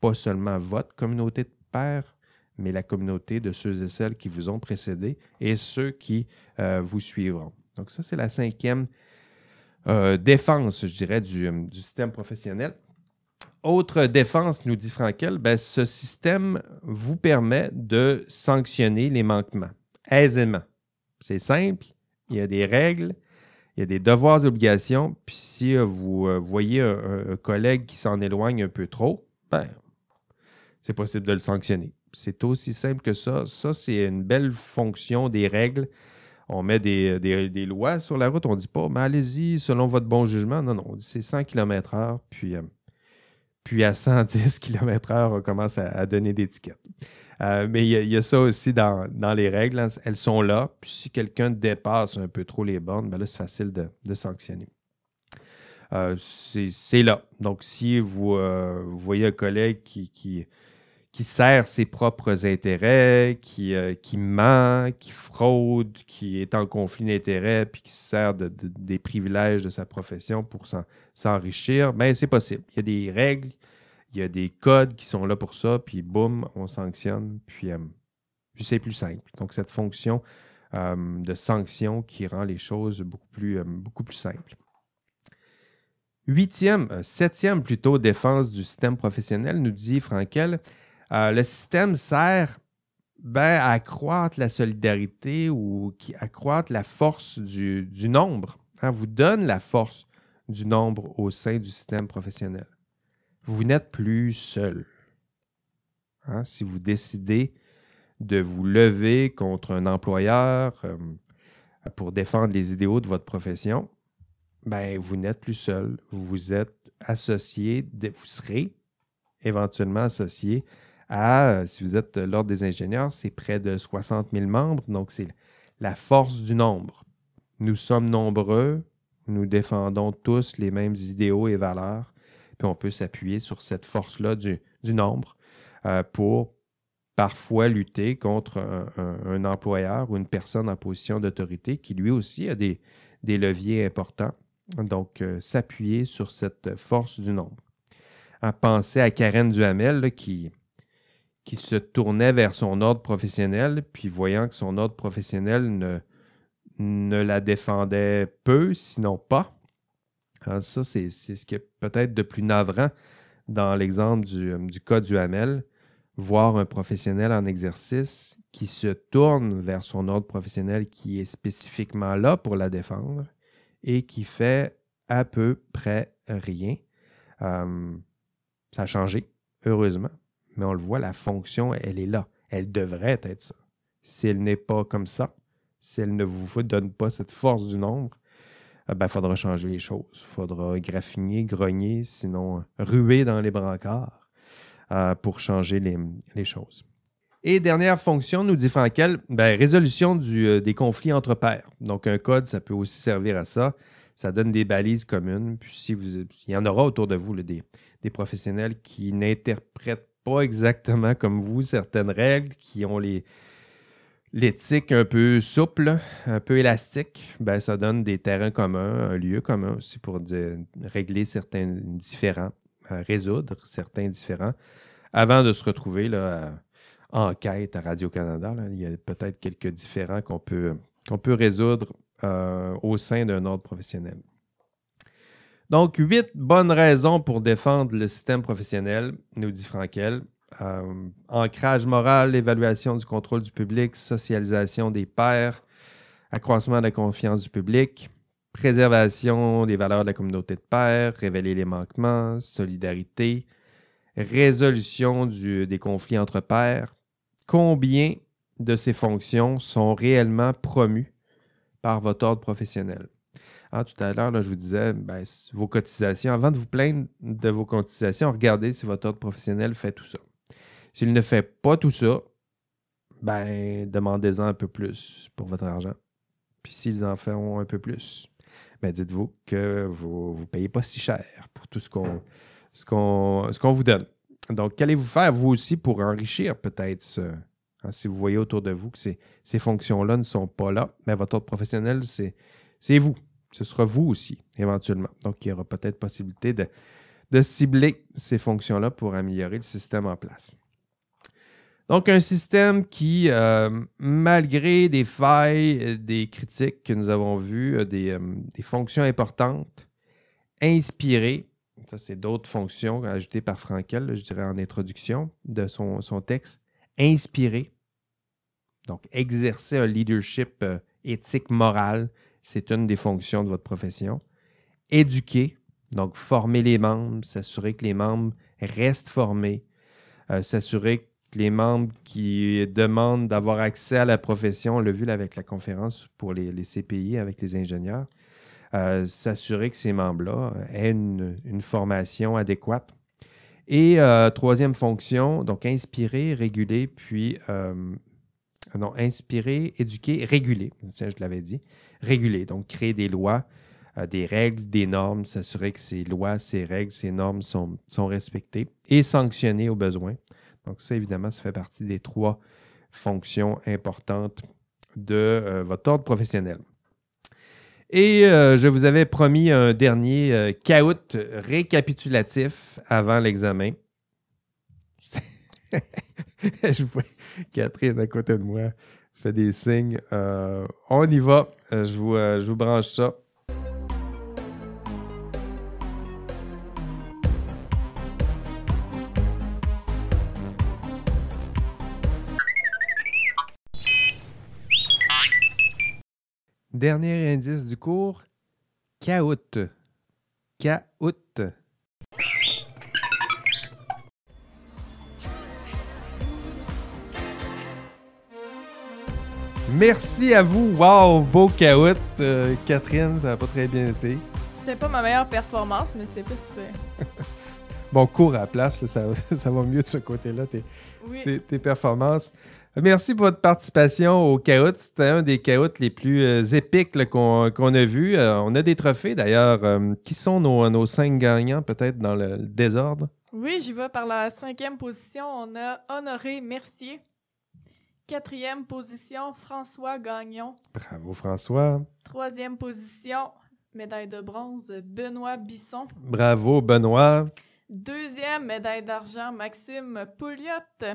Pas seulement votre communauté de pairs, mais la communauté de ceux et celles qui vous ont précédé et ceux qui euh, vous suivront. Donc ça, c'est la cinquième euh, défense, je dirais, du, système professionnel. Autre défense, nous dit Frankel, ben, ce système vous permet de sanctionner les manquements aisément. C'est simple, il y a des règles, il y a des devoirs et obligations. Puis si euh, vous euh, voyez un, collègue qui s'en éloigne un peu trop, ben, c'est possible de le sanctionner. C'est aussi simple que ça. Ça, c'est une belle fonction des règles. On met des, lois sur la route. On ne dit pas, mais allez-y selon votre bon jugement. Non, non, c'est 100 km/h. Puis, euh, puis à 110 km/h, on commence à, donner des tickets. Euh, mais il y, a ça aussi dans, les règles. Hein. Elles sont là. Puis si quelqu'un dépasse un peu trop les bornes, ben là, c'est facile de, sanctionner. euh, c'est là. Donc, si vous, euh, voyez un collègue qui, qui, sert ses propres intérêts, qui, qui ment, qui fraude, qui est en conflit d'intérêts, puis qui sert de, des privilèges de sa profession pour s'enrichir, bien, c'est possible. Il y a des règles, il y a des codes qui sont là pour ça, puis boum, on sanctionne, puis, puis c'est plus simple. Donc, cette fonction de sanction qui rend les choses beaucoup plus, plus simples. Huitième, euh, septième plutôt défense du système professionnel, nous dit Frankel, euh, le système sert ben, à accroître la solidarité ou qui accroître la force du, nombre. Hein, vous donne la force du nombre au sein du système professionnel. Vous n'êtes plus seul. Hein, si vous décidez de vous lever contre un employeur euh, pour défendre les idéaux de votre profession, ben, vous n'êtes plus seul. Vous êtes associé, vous serez éventuellement associé à, si vous êtes l'Ordre des ingénieurs, c'est près de 60 000 membres, donc c'est la force du nombre. Nous sommes nombreux, nous défendons tous les mêmes idéaux et valeurs, puis on peut s'appuyer sur cette force-là du, nombre euh, pour parfois lutter contre un, employeur ou une personne en position d'autorité qui lui aussi a des leviers importants donc, euh, s'appuyer sur cette force du nombre. À penser à Karen Duhamel qui, qui se tournait vers son ordre professionnel, puis voyant que son ordre professionnel ne, ne la défendait peu, sinon pas. Ah, ça, c'est ce qui est peut-être de plus navrant dans l'exemple du, euh, du cas Duhamel. Voir un professionnel en exercice qui se tourne vers son ordre professionnel qui est spécifiquement là pour la défendre et qui fait à peu près rien. Euh, ça a changé, heureusement, mais on le voit, la fonction, elle est là. Elle devrait être ça. Si elle n'est pas comme ça, si elle ne vous donne pas cette force du nombre, il euh, ben, faudra changer les choses. Il faudra graffiner, grogner, sinon ruer dans les brancards euh, pour changer les, choses. Et dernière fonction, nous dit Frankel, ben, résolution des conflits entre pairs. Donc, un code, ça peut aussi servir à ça ça donne des balises communes. Puis si vous, il y en aura autour de vous des, professionnels qui n'interprètent pas exactement comme vous certaines règles, qui ont les, l'éthique un peu souple, un peu élastique, ben, ça donne des terrains communs, un lieu commun aussi pour régler certains différends, résoudre certains différends, avant de se retrouver en quête à Radio-Canada. Il y a peut-être quelques différends qu'on peut, qu'on peut résoudre euh, au sein d'un ordre professionnel. Donc, huit bonnes raisons pour défendre le système professionnel, nous dit Frankel. Euh, ancrage moral, évaluation du contrôle du public, socialisation des pairs, accroissement de la confiance du public, préservation des valeurs de la communauté de pairs, révéler les manquements, solidarité, résolution des conflits entre pairs. Combien de ces fonctions sont réellement promues par votre ordre professionnel? Ah, tout à l'heure, je vous disais, ben, vos cotisations, avant de vous plaindre de vos cotisations, regardez si votre ordre professionnel fait tout ça. S'il ne fait pas tout ça, ben, demandez-en un peu plus pour votre argent. Puis s'ils en font un peu plus, ben, dites-vous que vous ne payez pas si cher pour tout ce qu'on vous donne. Donc, qu'allez-vous faire, vous aussi, pour enrichir peut-être ce, Hein, si vous voyez autour de vous que ces, fonctions-là ne sont pas là, mais votre ordre professionnel, c'est vous. Ce sera vous aussi, éventuellement. Donc, il y aura peut-être possibilité de cibler ces fonctions-là pour améliorer le système en place. Donc, un système qui, euh, malgré des failles, des critiques que nous avons vues, des, euh, des fonctions importantes, inspiré, ça c'est d'autres fonctions ajoutées par Frankel, je dirais en introduction de son, son texte, inspirer, donc exercer un leadership euh, éthique, moral, c'est une des fonctions de votre profession. Éduquer, donc former les membres, s'assurer que les membres restent formés, euh, s'assurer que les membres qui demandent d'avoir accès à la profession, on l'a vu avec la conférence pour les, CPI avec les ingénieurs, euh, s'assurer que ces membres-là aient une, formation adéquate et euh, troisième fonction, donc inspirer, réguler, puis euh, non, inspirer, éduquer, réguler. Je l'avais dit. Réguler, donc créer des lois des règles, des normes, s'assurer que ces lois, ces règles, ces normes sont, sont respectées et sanctionnées au besoin. Donc ça, évidemment, ça fait partie des trois fonctions importantes de euh, votre ordre professionnel. Et euh, je vous avais promis un dernier euh, caout récapitulatif avant l'examen. je vois Catherine à côté de moi fait des signes. Euh, on y va. Je, vous, je vous branche ça. Dernier indice du cours, caout. Caout. Merci à vous. Wow, beau caout. Euh, Catherine, ça n'a pas très bien été. C'était pas ma meilleure performance, mais c'était pas super. Bon, cours à la place, là, ça, ça va mieux de ce côté-là, tes, Oui. tes- tes performances. Merci pour votre participation au caout. C'était un des caouts les plus euh, épiques qu'on a vu. Euh, on a des trophées d'ailleurs. Euh, qui sont nos, nos cinq gagnants, peut-être dans le, le désordre? Oui, j'y vais par la cinquième position. On a Honoré Mercier. Quatrième position, François Gagnon. Bravo, François. Troisième position, médaille de bronze, Benoît Bisson. Bravo, Benoît. Deuxième, médaille d'argent, Maxime Pouliot.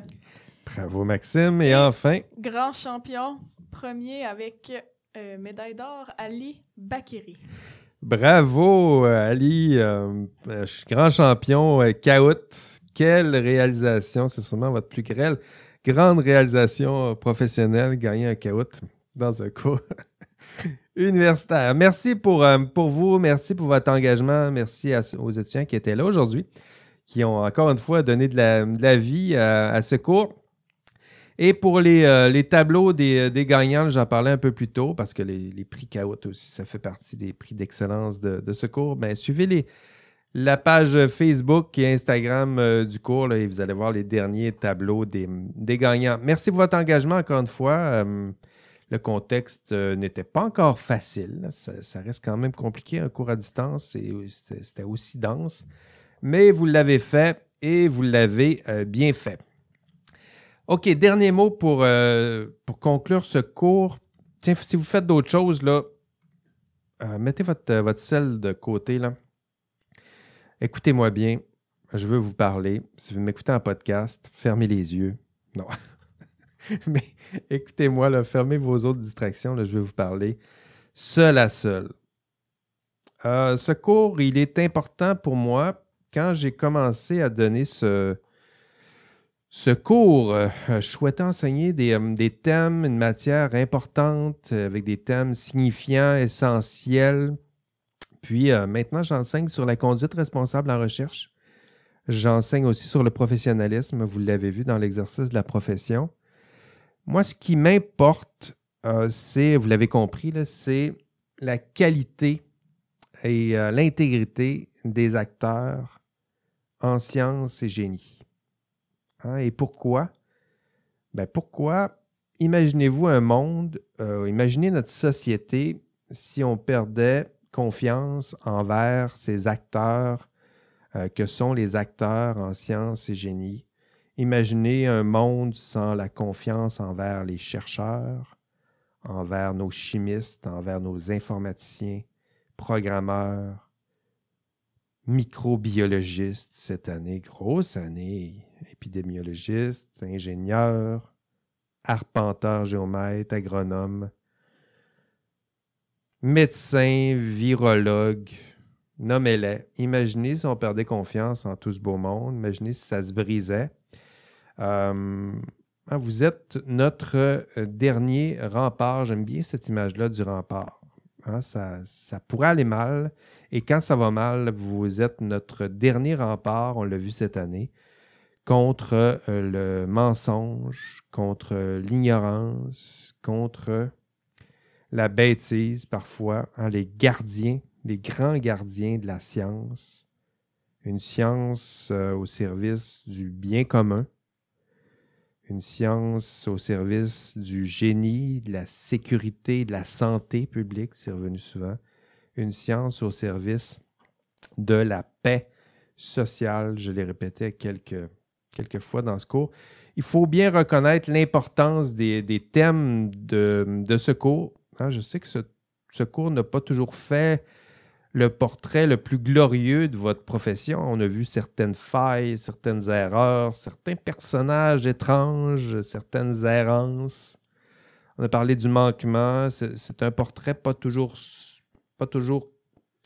Bravo, Maxime. Et enfin, Grand champion, premier avec euh, médaille d'or, Ali Bakiri. Bravo, euh, Ali, euh, grand champion, euh, Caout. Quelle réalisation! C'est sûrement votre plus grande, grande réalisation professionnelle, gagner un Caout dans un cours universitaire. Merci pour, pour vous, merci pour votre engagement, merci à- aux étudiants qui étaient là aujourd'hui, qui ont encore une fois donné de la, de la vie à, à ce cours. Et pour les, euh, les tableaux des, des gagnants, j'en parlais un peu plus tôt parce que les, les prix Caout aussi, ça fait partie des prix d'excellence de, de ce cours. Ben, suivez les, la page Facebook et Instagram euh, du cours et vous allez voir les derniers tableaux des, des gagnants. Merci pour votre engagement encore une fois. Euh, le contexte euh, n'était pas encore facile. Ça, reste quand même compliqué, un cours à distance. C'était aussi dense. Mais vous l'avez fait et vous l'avez euh, bien fait. OK, dernier mot pour, euh, pour conclure ce cours. Tiens, si vous faites d'autres choses, là, euh, mettez votre, euh, votre sel de côté. Écoutez-moi bien. Je veux vous parler. Si vous m'écoutez en podcast, fermez les yeux. Non. Mais écoutez-moi, fermez vos autres distractions. Là, je vais vous parler seul à seul. Ce cours, il est important pour moi quand j'ai commencé à donner ce, ce cours, euh, je souhaitais enseigner des, euh, des thèmes, une matière importante, euh, avec des thèmes signifiants, essentiels. Puis euh, maintenant, j'enseigne sur la conduite responsable en recherche. J'enseigne aussi sur le professionnalisme, vous l'avez vu dans l'exercice de la profession. Moi, ce qui m'importe, euh, c'est, vous l'avez compris, c'est la qualité et euh, l'intégrité des acteurs en sciences et génie. Hein, Et pourquoi? Ben pourquoi? Imaginez-vous un monde, euh, imaginez notre société si on perdait confiance envers ces acteurs euh, que sont les acteurs en sciences et génie. Imaginez un monde sans la confiance envers les chercheurs, envers nos chimistes, envers nos informaticiens, programmeurs, microbiologistes cette année, grosse année, épidémiologistes, ingénieurs, arpenteurs, géomètres, agronomes, médecins, virologues, nommez-les. Imaginez si on perdait confiance en tout ce beau monde, imaginez si ça se brisait. Euh, hein, vous êtes notre euh, dernier rempart. J'aime bien cette image-là du rempart. Hein, ça, ça pourrait aller mal. Et quand ça va mal, vous êtes notre dernier rempart, on l'a vu cette année, contre euh, le mensonge, contre l'ignorance, contre la bêtise parfois, hein, les gardiens, les grands gardiens de la science, une science euh, au service du bien commun, une science au service du génie, de la sécurité, de la santé publique, c'est revenu souvent, une science au service de la paix sociale. Je l'ai répété quelques, quelques fois dans ce cours. Il faut bien reconnaître l'importance des, thèmes de, ce cours. Hein, je sais que ce, cours n'a pas toujours fait le portrait le plus glorieux de votre profession. On a vu certaines failles, certaines erreurs, certains personnages étranges, certaines errances. On a parlé du manquement. C'est un portrait pas toujours, pas toujours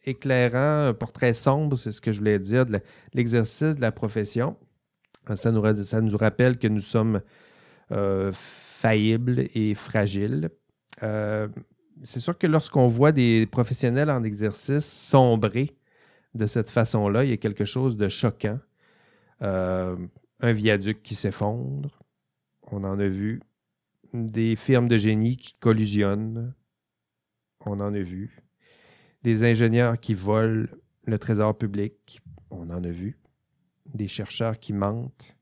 éclairant, un portrait sombre, c'est ce que je voulais dire, de l'exercice de la profession. Ça nous, rappelle que nous sommes euh, faillibles et fragiles. Euh, c'est sûr que lorsqu'on voit des professionnels en exercice sombrer de cette façon-là, il y a quelque chose de choquant. Euh, un viaduc qui s'effondre, on en a vu. Des firmes de génie qui collusionnent, on en a vu. Des ingénieurs qui volent le trésor public, on en a vu. Des chercheurs qui mentent,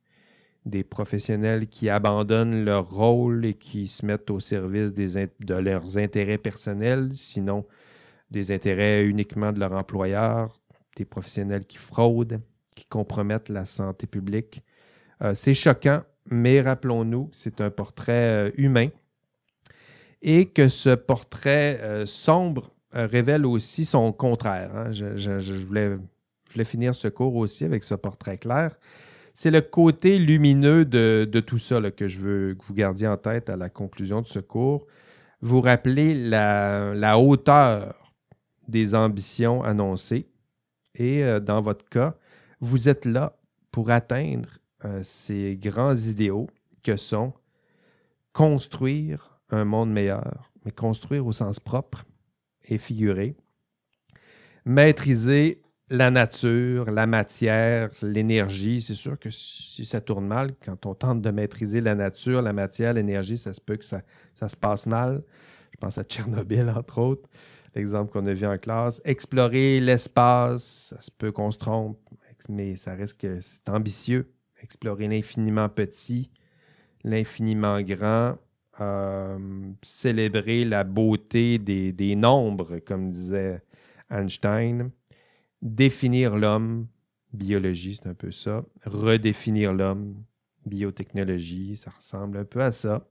des professionnels qui abandonnent leur rôle et qui se mettent au service de leurs intérêts personnels, sinon des intérêts uniquement de leur employeur, des professionnels qui fraudent, qui compromettent la santé publique. Euh, c'est choquant, mais rappelons-nous c'est un portrait euh, humain et que ce portrait euh, sombre révèle aussi son contraire. Hein. Je voulais finir ce cours aussi avec ce portrait clair c'est le côté lumineux de, tout ça que je veux que vous gardiez en tête à la conclusion de ce cours. Vous rappelez la, hauteur des ambitions annoncées. Et euh, dans votre cas, vous êtes là pour atteindre euh, ces grands idéaux que sont construire un monde meilleur, mais construire au sens propre et figuré, maîtriser la nature, la matière, l'énergie. C'est sûr que si ça tourne mal, quand on tente de maîtriser la nature, la matière, l'énergie, ça se peut que ça, se passe mal. Je pense à Tchernobyl, entre autres, l'exemple qu'on a vu en classe. Explorer l'espace, ça se peut qu'on se trompe, mais ça reste que c'est ambitieux. Explorer l'infiniment petit, l'infiniment grand, euh, célébrer la beauté des nombres, comme disait Einstein définir l'homme, biologie, c'est un peu ça. Redéfinir l'homme, biotechnologie, ça ressemble un peu à ça.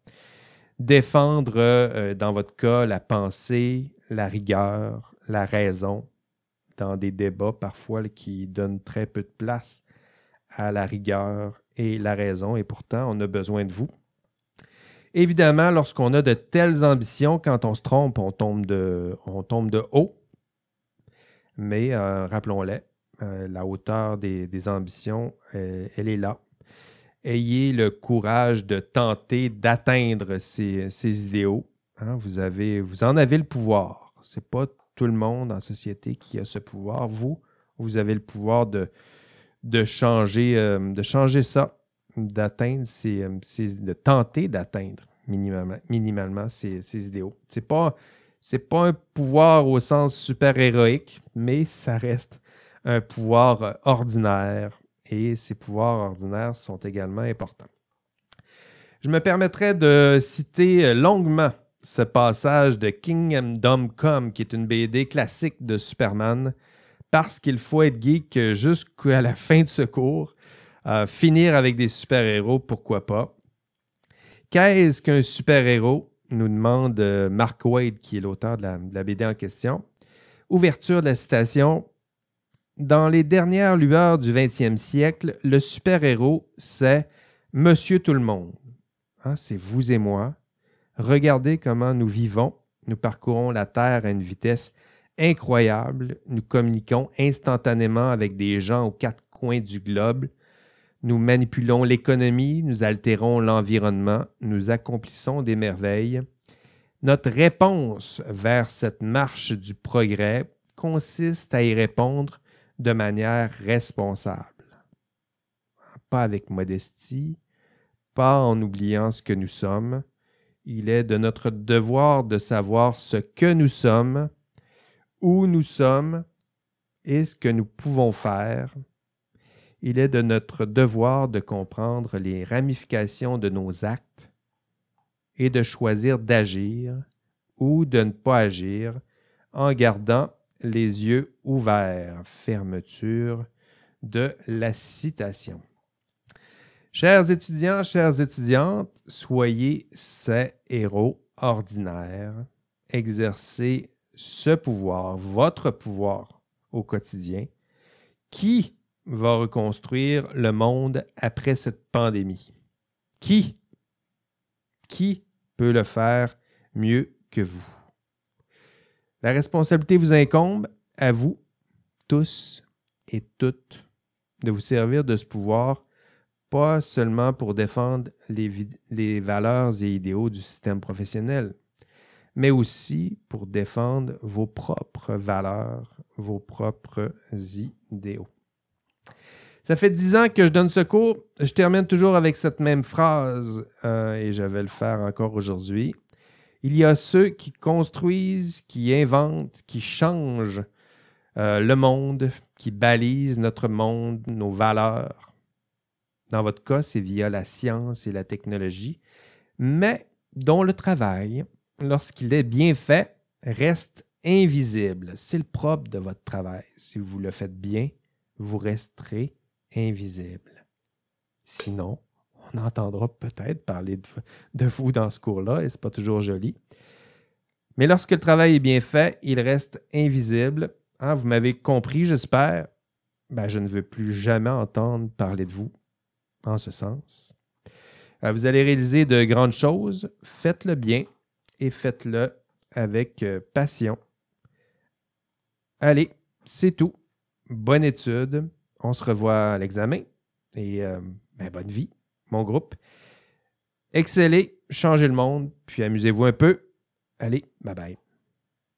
Défendre, euh, dans votre cas, la pensée, la rigueur, la raison, dans des débats parfois qui donnent très peu de place à la rigueur et la raison, et pourtant on a besoin de vous. Évidemment, lorsqu'on a de telles ambitions, quand on se trompe, on tombe de, on tombe de haut. Mais euh, rappelons-le, euh, la hauteur des, ambitions, euh, elle est là. Ayez le courage de tenter d'atteindre ces, idéaux. Hein. Vous, avez, vous en avez le pouvoir. Ce n'est pas tout le monde en société qui a ce pouvoir. Vous, vous avez le pouvoir de, changer, de changer ça, d'atteindre ces, de tenter d'atteindre minimalement, minimalement ces, ces idéaux. Ce n'est pas c'est pas un pouvoir au sens super-héroïque, mais ça reste un pouvoir euh, ordinaire et ces pouvoirs ordinaires sont également importants. Je me permettrai de citer euh, longuement ce passage de Kingdom Come, qui est une BD classique de Superman, parce qu'il faut être geek jusqu'à la fin de ce cours. Euh, finir avec des super-héros, pourquoi pas. Qu'est-ce qu'un super-héros? Nous demande euh, Mark Wade, qui est l'auteur de la, BD en question. Ouverture de la citation. Dans les dernières lueurs du 20e siècle, le super-héros, c'est Monsieur Tout le Monde. Hein, c'est vous et moi. Regardez comment nous vivons. Nous parcourons la Terre à une vitesse incroyable. Nous communiquons instantanément avec des gens aux quatre coins du globe. Nous manipulons l'économie, nous altérons l'environnement, nous accomplissons des merveilles. Notre réponse vers cette marche du progrès consiste à y répondre de manière responsable. Pas avec modestie, pas en oubliant ce que nous sommes. Il est de notre devoir de savoir ce que nous sommes, où nous sommes et ce que nous pouvons faire il est de notre devoir de comprendre les ramifications de nos actes et de choisir d'agir ou de ne pas agir en gardant les yeux ouverts. Fermeture de la citation. Chers étudiants, chères étudiantes, soyez ces héros ordinaires. Exercez ce pouvoir, votre pouvoir au quotidien, qui va reconstruire le monde après cette pandémie? Qui? Qui peut le faire mieux que vous? La responsabilité vous incombe à vous, tous et toutes, de vous servir de ce pouvoir pas seulement pour défendre les, valeurs et idéaux du système professionnel, mais aussi pour défendre vos propres valeurs, vos propres idéaux. Ça fait dix ans que je donne ce cours. Je termine toujours avec cette même phrase euh, et je vais le faire encore aujourd'hui. Il y a ceux qui construisent, qui inventent, qui changent euh, le monde, qui balisent notre monde, nos valeurs, dans votre cas, c'est via la science et la technologie, mais dont le travail, lorsqu'il est bien fait, reste invisible. C'est le propre de votre travail. Si vous le faites bien, vous resterez invisible. Sinon, on entendra peut-être parler de, vous dans ce cours-là, et ce n'est pas toujours joli. Mais lorsque le travail est bien fait, il reste invisible. Hein, vous m'avez compris, j'espère. Ben, je ne veux plus jamais entendre parler de vous en ce sens. Euh, vous allez réaliser de grandes choses. Faites-le bien et faites-le avec euh, passion. Allez, c'est tout. Bonne étude. On se revoit à l'examen. Et euh, ben, bonne vie, mon groupe. Excellez, changez le monde, puis amusez-vous un peu. Allez, bye bye.